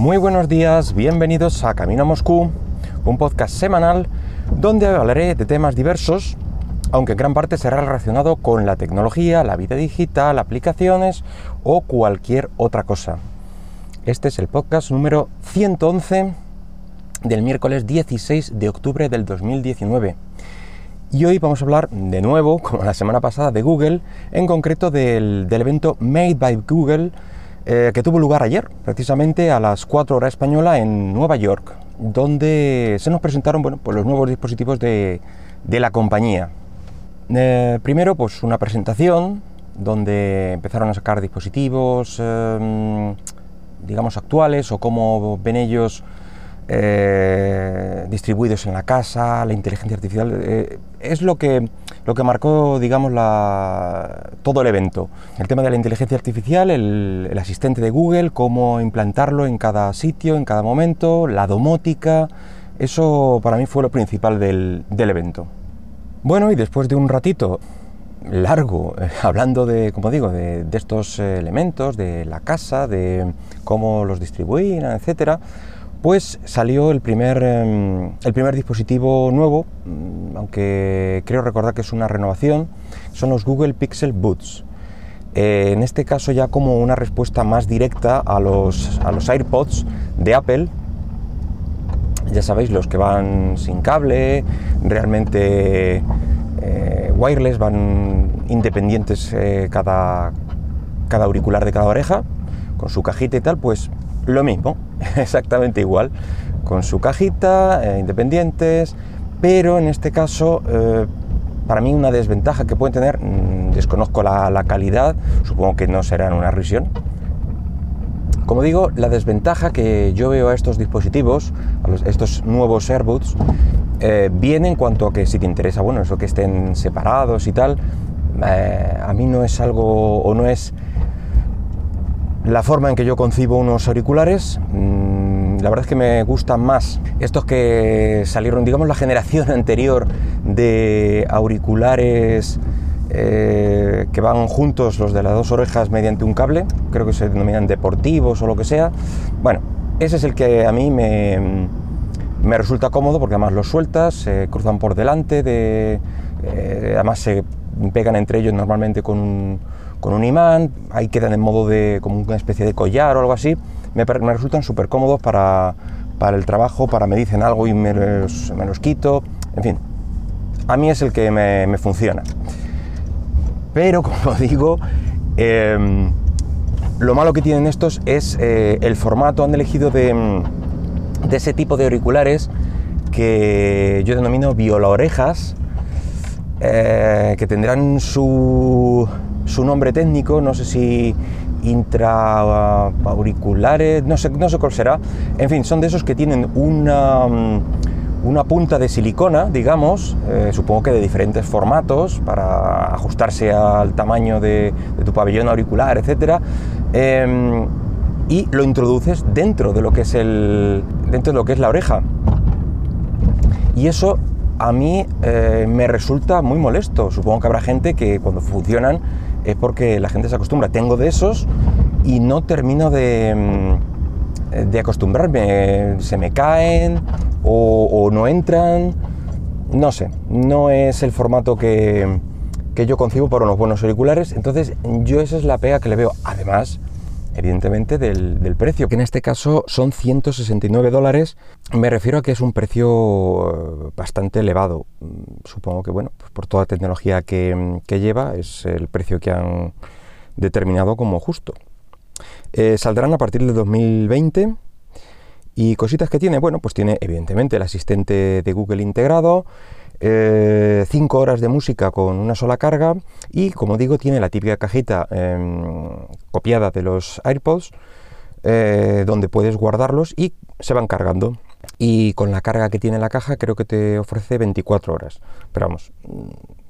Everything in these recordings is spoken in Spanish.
Muy buenos días, bienvenidos a Camino a Moscú, un podcast semanal donde hablaré de temas diversos, aunque en gran parte será relacionado con la tecnología, la vida digital, aplicaciones o cualquier otra cosa. Este es el podcast número 111 del miércoles 16 de octubre del 2019. Y hoy vamos a hablar de nuevo, como la semana pasada, de Google, en concreto del, evento Made by Google, eh, que tuvo lugar ayer, precisamente a las 4 horas española en Nueva York, donde se nos presentaron bueno, pues los nuevos dispositivos de, la compañía. Eh, primero, pues una presentación donde empezaron a sacar dispositivos, eh, digamos, actuales o cómo ven ellos eh, distribuidos en la casa, la inteligencia artificial, eh, es lo que, lo que marcó, digamos, la, todo el evento. El tema de la inteligencia artificial, el, asistente de Google, cómo implantarlo en cada sitio, en cada momento, la domótica, eso para mí fue lo principal del, evento. Bueno, y después de un ratito largo, eh, hablando de, como digo, de, de, estos elementos, de la casa, de cómo los distribuían, etcétera, pues salió el primer, em, el primer dispositivo nuevo, mm, aunque creo recordar que es una renovación, son los Google Pixel Buds. Eh, en este caso ya como una respuesta más directa a los, a los AirPods de Apple, ya sabéis, los que van sin cable, realmente eh, wireless, van independientes eh, cada, cada auricular de cada oreja, con su cajita y tal, pues lo mismo, exactamente igual, con su cajita, eh, independientes, pero en este caso, eh, para mí una desventaja que pueden tener, mm, desconozco la, calidad, supongo que no será en una revisión. Como digo, la desventaja que yo veo a estos dispositivos, a estos nuevos AirBuds, eh, viene en cuanto a que si te interesa, bueno, eso que estén separados y tal, a mí no es algo o no es la forma en que yo concibo unos auriculares. Mm, la verdad es que me gustan más estos que salieron, digamos, la generación anterior de auriculares eh, que van juntos, los de las dos orejas, mediante un cable. Creo que se denominan deportivos o lo que sea. Bueno, ese es el que a mí me, me resulta cómodo porque además los sueltas, se cruzan por delante, de, eh, además se pegan entre ellos normalmente con un con un imán, ahí quedan en modo de como una especie de collar o algo así, me, resultan súper cómodos para, el trabajo, para me dicen algo y me los, quito, en fin, a mí es el que me, funciona. Pero como digo, em, lo malo que tienen estos es eh, el formato, han elegido de, de, ese tipo de auriculares que yo denomino viola orejas, eh, que tendrán su su nombre técnico, no sé si intraauriculares, no sé, no sé cuál será. En fin, son de esos que tienen una, mm, una punta de silicona, digamos, eh, supongo que de diferentes formatos para ajustarse al tamaño de, tu pabellón auricular, etc. Em, y lo introduces dentro de lo que es el dentro de lo que es la oreja. Y eso a mí eh, me resulta muy molesto. Supongo que habrá gente que cuando funcionan es porque la gente se acostumbra. Tengo de esos y no termino de, mm, de acostumbrarme. Se me caen o, no entran. No sé, no es el formato que, que yo concibo para unos buenos auriculares. Entonces yo esa es la pega que le veo. Además, evidentemente del, precio, que en este caso son 169 dólares. Me refiero a que es un precio eh, bastante elevado. Mm, supongo que, bueno, pues por toda la tecnología que, lleva, es el precio que han determinado como justo. Eh, saldrán a partir de 2020 y cositas que tiene, bueno, pues tiene evidentemente el asistente de Google integrado, 5 eh, horas de música con una sola carga y como digo tiene la típica cajita em, copiada de los AirPods eh, donde puedes guardarlos y se van cargando. Y con la carga que tiene la caja creo que te ofrece 24 horas. Pero vamos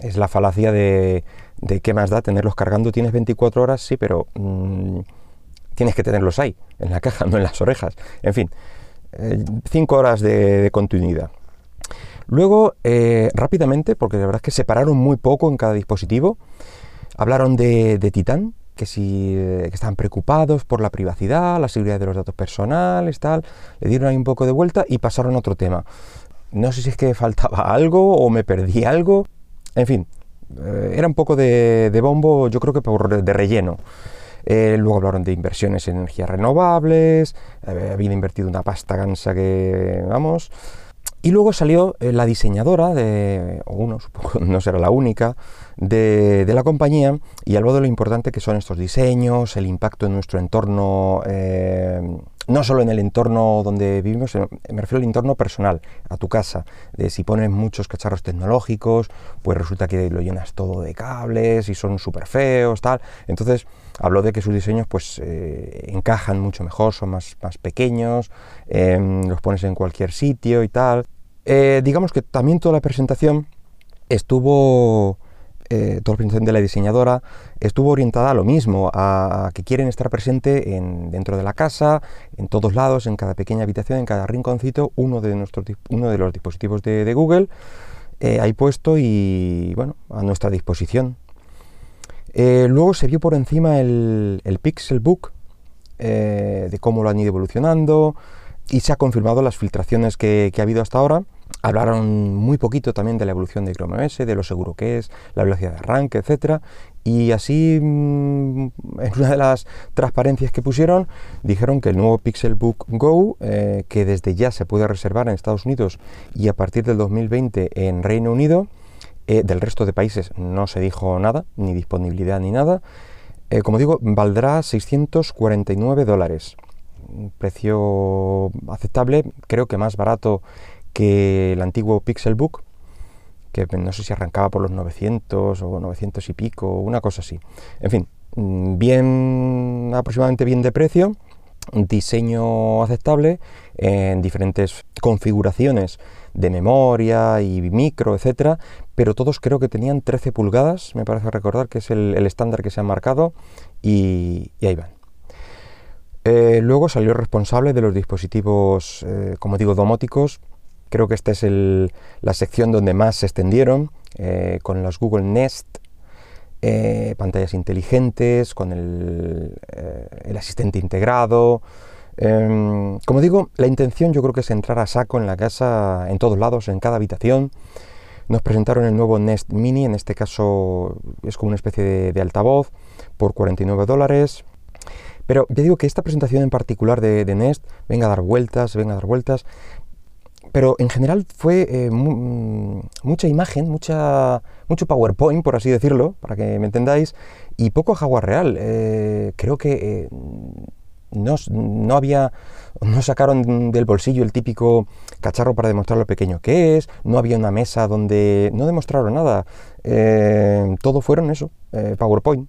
es la falacia de, de qué más da tenerlos cargando. Tienes 24 horas sí pero mm, tienes que tenerlos ahí en la caja no en las orejas. En fin 5 eh, horas de continuidad Luego, eh, rápidamente, porque la verdad es que separaron muy poco en cada dispositivo, hablaron de, Titán, que si que estaban preocupados por la privacidad, la seguridad de los datos personales, tal. Le dieron ahí un poco de vuelta y pasaron a otro tema. No sé si es que faltaba algo o me perdí algo. En fin, era un poco de, de bombo, yo creo que por, de relleno. Eh, luego hablaron de inversiones en energías renovables, eh, habían invertido una pasta gansa que, vamos... Y luego salió eh, la diseñadora, de, o uno, supongo, no será la única, de, la compañía y habló de lo importante que son estos diseños, el impacto en nuestro entorno, no solo en el entorno donde vivimos, me refiero al entorno personal, a tu casa, de si pones muchos cacharros tecnológicos, pues resulta que lo llenas todo de cables y son súper feos, tal. Entonces, habló de que sus diseños pues eh, encajan mucho mejor, son más, más pequeños, los pones en cualquier sitio y tal. Eh, digamos que también toda la presentación estuvo eh, toda la presentación de la diseñadora estuvo orientada a lo mismo, a, que quieren estar presente en, dentro de la casa, en todos lados, en cada pequeña habitación, en cada rinconcito, uno de, nuestros, uno de los dispositivos de, Google eh, ahí puesto y bueno, a nuestra disposición. Eh, luego se vio por encima el, el Pixelbook, de cómo lo han ido evolucionando y se ha confirmado las filtraciones que ha habido hasta ahora Hablaron muy poquito también de la evolución de Chrome OS, de lo seguro que es, la velocidad de arranque, etc. Y así, mm, en una de las transparencias que pusieron, dijeron que el nuevo Pixelbook Go, eh, que desde ya se puede reservar en Estados Unidos y a partir del 2020 en Reino Unido, eh, del resto de países no se dijo nada, ni disponibilidad ni nada, eh, como digo, valdrá 649 dólares. Un precio aceptable, creo que más barato que el antiguo Pixelbook, que no sé si arrancaba por los 900 o 900 y pico, una cosa así. En fin, mm, bien, aproximadamente bien de precio, diseño aceptable en diferentes configuraciones de memoria y micro, etcétera, pero todos creo que tenían 13 pulgadas, me parece recordar que es el, estándar que se ha marcado, y, ahí van. Eh, luego salió responsable de los dispositivos, eh, como digo, domóticos, Creo que esta es la sección donde más se extendieron, eh, con los Google Nest, eh, pantallas inteligentes, con el, eh, asistente integrado. Em, como digo, la intención yo creo que es entrar a saco en la casa, en todos lados, en cada habitación. Nos presentaron el nuevo Nest Mini, en este caso es como una especie de, altavoz, por 49 dólares. Pero ya digo que esta presentación en particular de, de, Nest, venga a dar vueltas, venga a dar vueltas, pero en general fue eh, mm, mucha imagen, mucha, mucho PowerPoint, por así decirlo, para que me entendáis, y poco hardware real. Eh, creo que eh, no, había, no sacaron del bolsillo el típico cacharro para demostrar lo pequeño que es, no había una mesa donde no demostraron nada. todo fueron eso, PowerPoint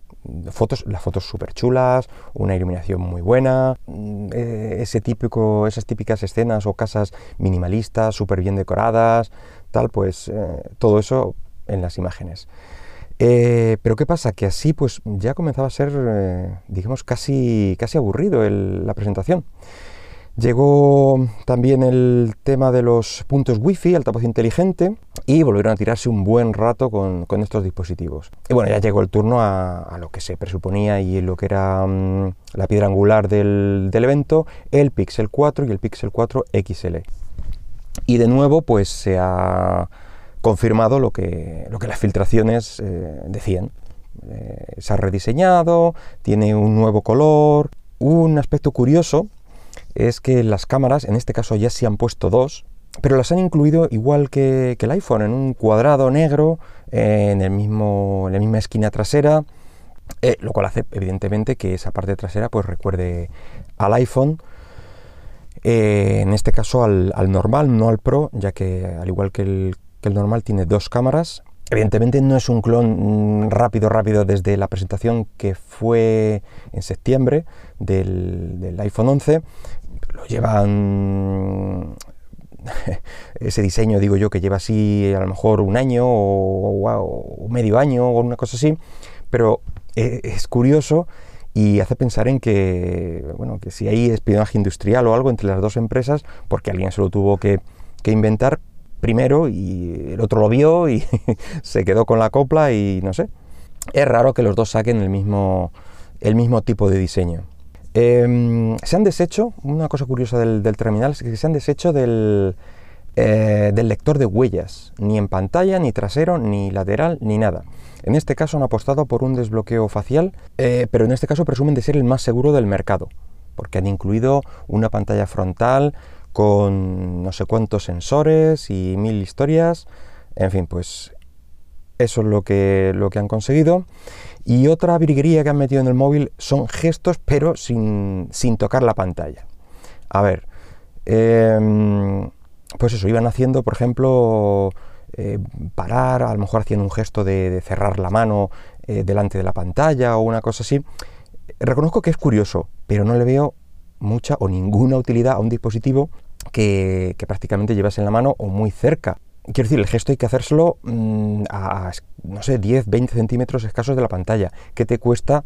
fotos, las fotos súper chulas, una iluminación muy buena, mm, eh, ese típico, esas típicas escenas o casas minimalistas, súper bien decoradas, tal, pues eh, todo eso en las imágenes. Eh, pero ¿qué pasa? Que así pues ya comenzaba a ser, digamos, casi, casi aburrido la presentación. Llegó también el tema de los puntos wifi, altavoz inteligente, y volvieron a tirarse un buen rato con, estos dispositivos. Y bueno, ya llegó el turno a, lo que se presuponía y lo que era mm, la piedra angular del, evento, el Pixel 4 y el Pixel 4 XL. Y de nuevo, pues se ha confirmado lo que, lo que las filtraciones eh, decían. Eh, se ha rediseñado, tiene un nuevo color, un aspecto curioso es que las cámaras, en este caso ya se han puesto dos, pero las han incluido igual que, el iPhone, en un cuadrado negro, en, el mismo, en la misma esquina trasera, eh, lo cual hace evidentemente que esa parte trasera pues recuerde al iPhone, eh, en este caso al, normal, no al Pro, ya que al igual que el, normal tiene dos cámaras. Evidentemente no es un clon mm, rápido, rápido desde la presentación que fue en septiembre del, del iPhone 11, lo llevan ese diseño, digo yo, que lleva así a lo mejor un año o, medio año o una cosa así, pero e, es curioso y hace pensar en que, bueno, que si hay espionaje industrial o algo entre las dos empresas, porque alguien se lo tuvo que, que inventar primero y el otro lo vio y se quedó con la copla y no sé. Es raro que los dos saquen el mismo, el mismo tipo de diseño. Em, se han deshecho, una cosa curiosa del, terminal es que se han deshecho del, eh, del lector de huellas, ni en pantalla, ni trasero, ni lateral, ni nada. En este caso han apostado por un desbloqueo facial, eh, pero en este caso presumen de ser el más seguro del mercado, porque han incluido una pantalla frontal con no sé cuántos sensores y mil historias. En fin, pues eso es lo que, lo que han conseguido. Y otra virguería que han metido en el móvil son gestos, pero sin, tocar la pantalla. A ver, em, pues eso, iban haciendo, por ejemplo, eh, parar, a lo mejor haciendo un gesto de, cerrar la mano eh, delante de la pantalla o una cosa así. Reconozco que es curioso, pero no le veo mucha o ninguna utilidad a un dispositivo que, que prácticamente llevas en la mano o muy cerca quiero decir, el gesto hay que hacérselo mm, a, no sé, 10, 20 centímetros escasos de la pantalla. ¿Qué te cuesta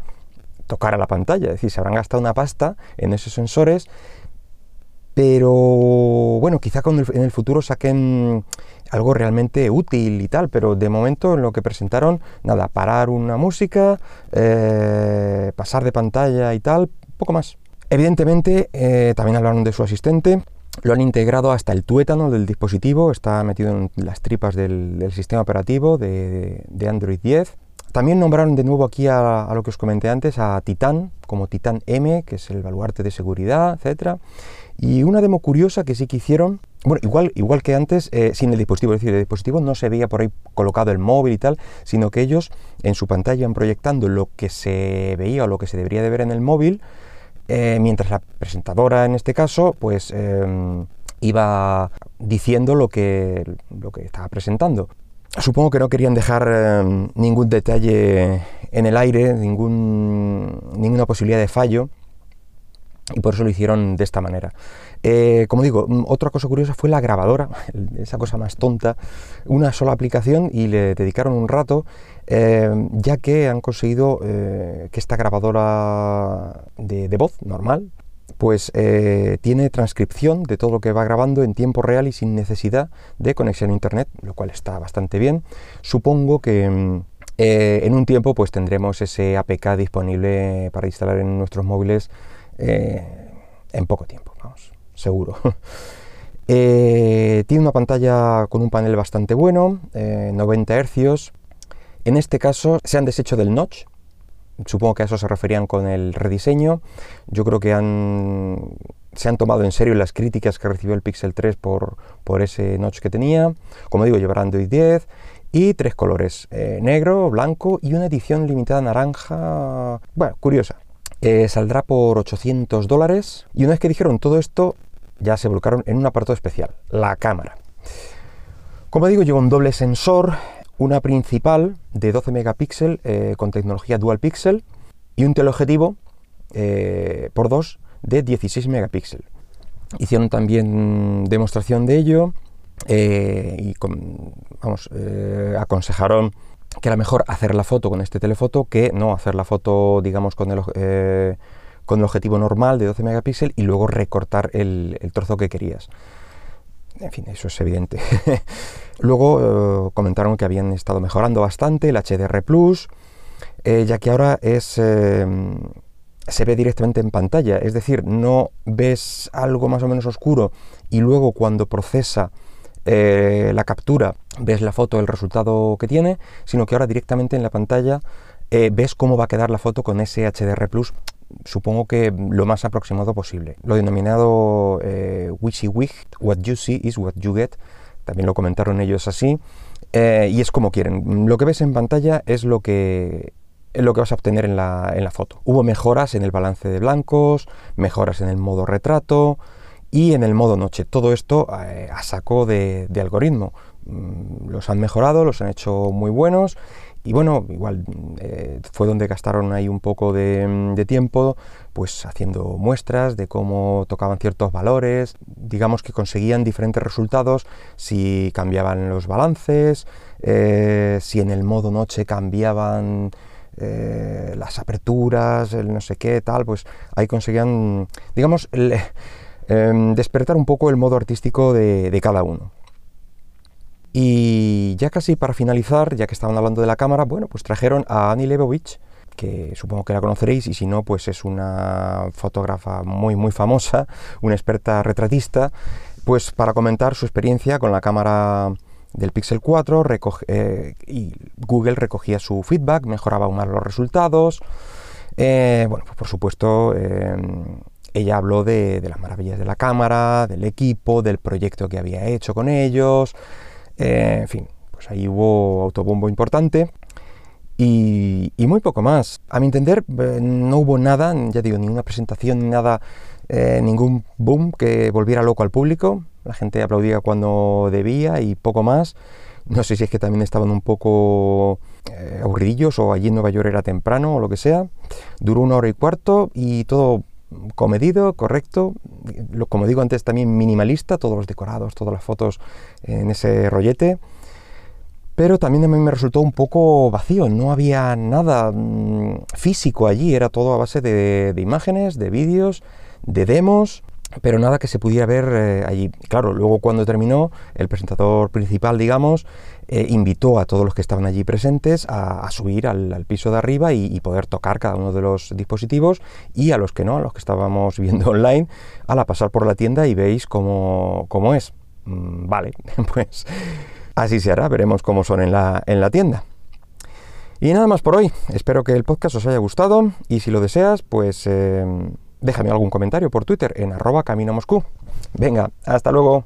tocar a la pantalla? Es decir, se habrán gastado una pasta en esos sensores, pero bueno, quizá en el futuro saquen algo realmente útil y tal, pero de momento en lo que presentaron, nada, parar una música, eh, pasar de pantalla y tal, poco más. Evidentemente, eh, también hablaron de su asistente, lo han integrado hasta el tuétano del dispositivo, está metido en las tripas del, sistema operativo de, Android 10. También nombraron de nuevo aquí a, lo que os comenté antes, a Titan, como Titan M, que es el baluarte de seguridad, etc. Y una demo curiosa que sí que hicieron, bueno, igual, igual que antes, eh, sin el dispositivo, es decir, el dispositivo no se veía por ahí colocado el móvil y tal, sino que ellos en su pantalla iban proyectando lo que se veía o lo que se debería de ver en el móvil, eh, mientras la presentadora en este caso pues em, iba diciendo lo que, lo que estaba presentando. Supongo que no querían dejar em, ningún detalle en el aire, ningún, ninguna posibilidad de fallo, y por eso lo hicieron de esta manera. Eh, como digo, mm, otra cosa curiosa fue la grabadora, esa cosa más tonta, una sola aplicación y le dedicaron un rato, eh, ya que han conseguido eh, que esta grabadora de, voz normal, pues tiene transcripción de todo lo que va grabando en tiempo real y sin necesidad de conexión a internet, lo cual está bastante bien. Supongo que mm, en un tiempo pues tendremos ese APK disponible para instalar en nuestros móviles en poco tiempo, vamos seguro. Eh, tiene una pantalla con un panel bastante bueno, 90 eh, Hz. En este caso se han deshecho del notch. Supongo que a eso se referían con el rediseño. Yo creo que han, se han tomado en serio las críticas que recibió el Pixel 3 por, por ese notch que tenía. Como digo, llevará Android 10 y tres colores, eh, negro, blanco y una edición limitada naranja, bueno, curiosa. Saldrá por 800 dólares y una vez que dijeron todo esto, ya se volcaron en un apartado especial, la cámara. Como digo, lleva un doble sensor, una principal de 12 megapíxeles eh, con tecnología dual pixel y un teleobjetivo eh, por 2 de 16 megapíxeles. Hicieron también demostración de ello eh, y vamos, aconsejaron que era mejor hacer la foto con este telefoto que no hacer la foto, digamos, con el con el objetivo normal de 12 megapíxeles y luego recortar el, trozo que querías. En fin, eso es evidente. luego eh, comentaron que habían estado mejorando bastante el HDR Plus, eh, ya que ahora es eh, se ve directamente en pantalla, es decir, no ves algo más o menos oscuro y luego cuando procesa la captura ves la foto, el resultado que tiene, sino que ahora directamente en la pantalla ves cómo va a quedar la foto con ese HDR Plus supongo que lo más aproximado posible. Lo denominado eh, WYSIWYG, what you see is what you get, también lo comentaron ellos así, eh, y es como quieren. Lo que ves en pantalla es lo que, lo que vas a obtener en la, en la foto. Hubo mejoras en el balance de blancos, mejoras en el modo retrato y en el modo noche. Todo esto eh, a saco de, de algoritmo. Mm, los han mejorado, los han hecho muy buenos y bueno, igual eh, fue donde gastaron ahí un poco de, tiempo, pues haciendo muestras de cómo tocaban ciertos valores, digamos que conseguían diferentes resultados si cambiaban los balances, eh, si en el modo noche cambiaban eh, las aperturas, el no sé qué, tal, pues ahí conseguían, digamos, em, despertar un poco el modo artístico de cada uno. Y ya casi para finalizar, ya que estaban hablando de la cámara, bueno, pues trajeron a Annie Leibovich, que supongo que la conoceréis y si no, pues es una fotógrafa muy muy famosa, una experta retratista, pues para comentar su experiencia con la cámara del Pixel 4 eh, y Google recogía su feedback, mejoraba aún más los resultados. Eh, bueno, pues por supuesto, em, ella habló de, las maravillas de la cámara, del equipo, del proyecto que había hecho con ellos. Eh, en fin, pues ahí hubo autobombo importante. Y, muy poco más. A mi entender, no hubo nada, ya digo, ninguna presentación, ni nada, ningún boom que volviera loco al público. La gente aplaudía cuando debía y poco más. No sé si es que también estaban un poco eh, aburridillos o allí en Nueva York era temprano o lo que sea. Duró una hora y cuarto y todo comedido, correcto. como digo antes, también minimalista, todos los decorados, todas las fotos en ese rollete. Pero también a mí me resultó un poco vacío, no había nada mm, físico allí, era todo a base de imágenes, de vídeos, de demos pero nada que se pudiera ver eh, allí. Claro, luego cuando terminó, el presentador principal, digamos, eh, invitó a todos los que estaban allí presentes a, subir al, piso de arriba y, poder tocar cada uno de los dispositivos y a los que no, a los que estábamos viendo online, a la pasar por la tienda y veis cómo, cómo es. Mm, vale, pues así se hará, veremos cómo son en la, en la tienda. Y nada más por hoy, espero que el podcast os haya gustado y si lo deseas, pues... Eh, déjame algún comentario por Twitter en arroba camino Moscú. Venga, hasta luego.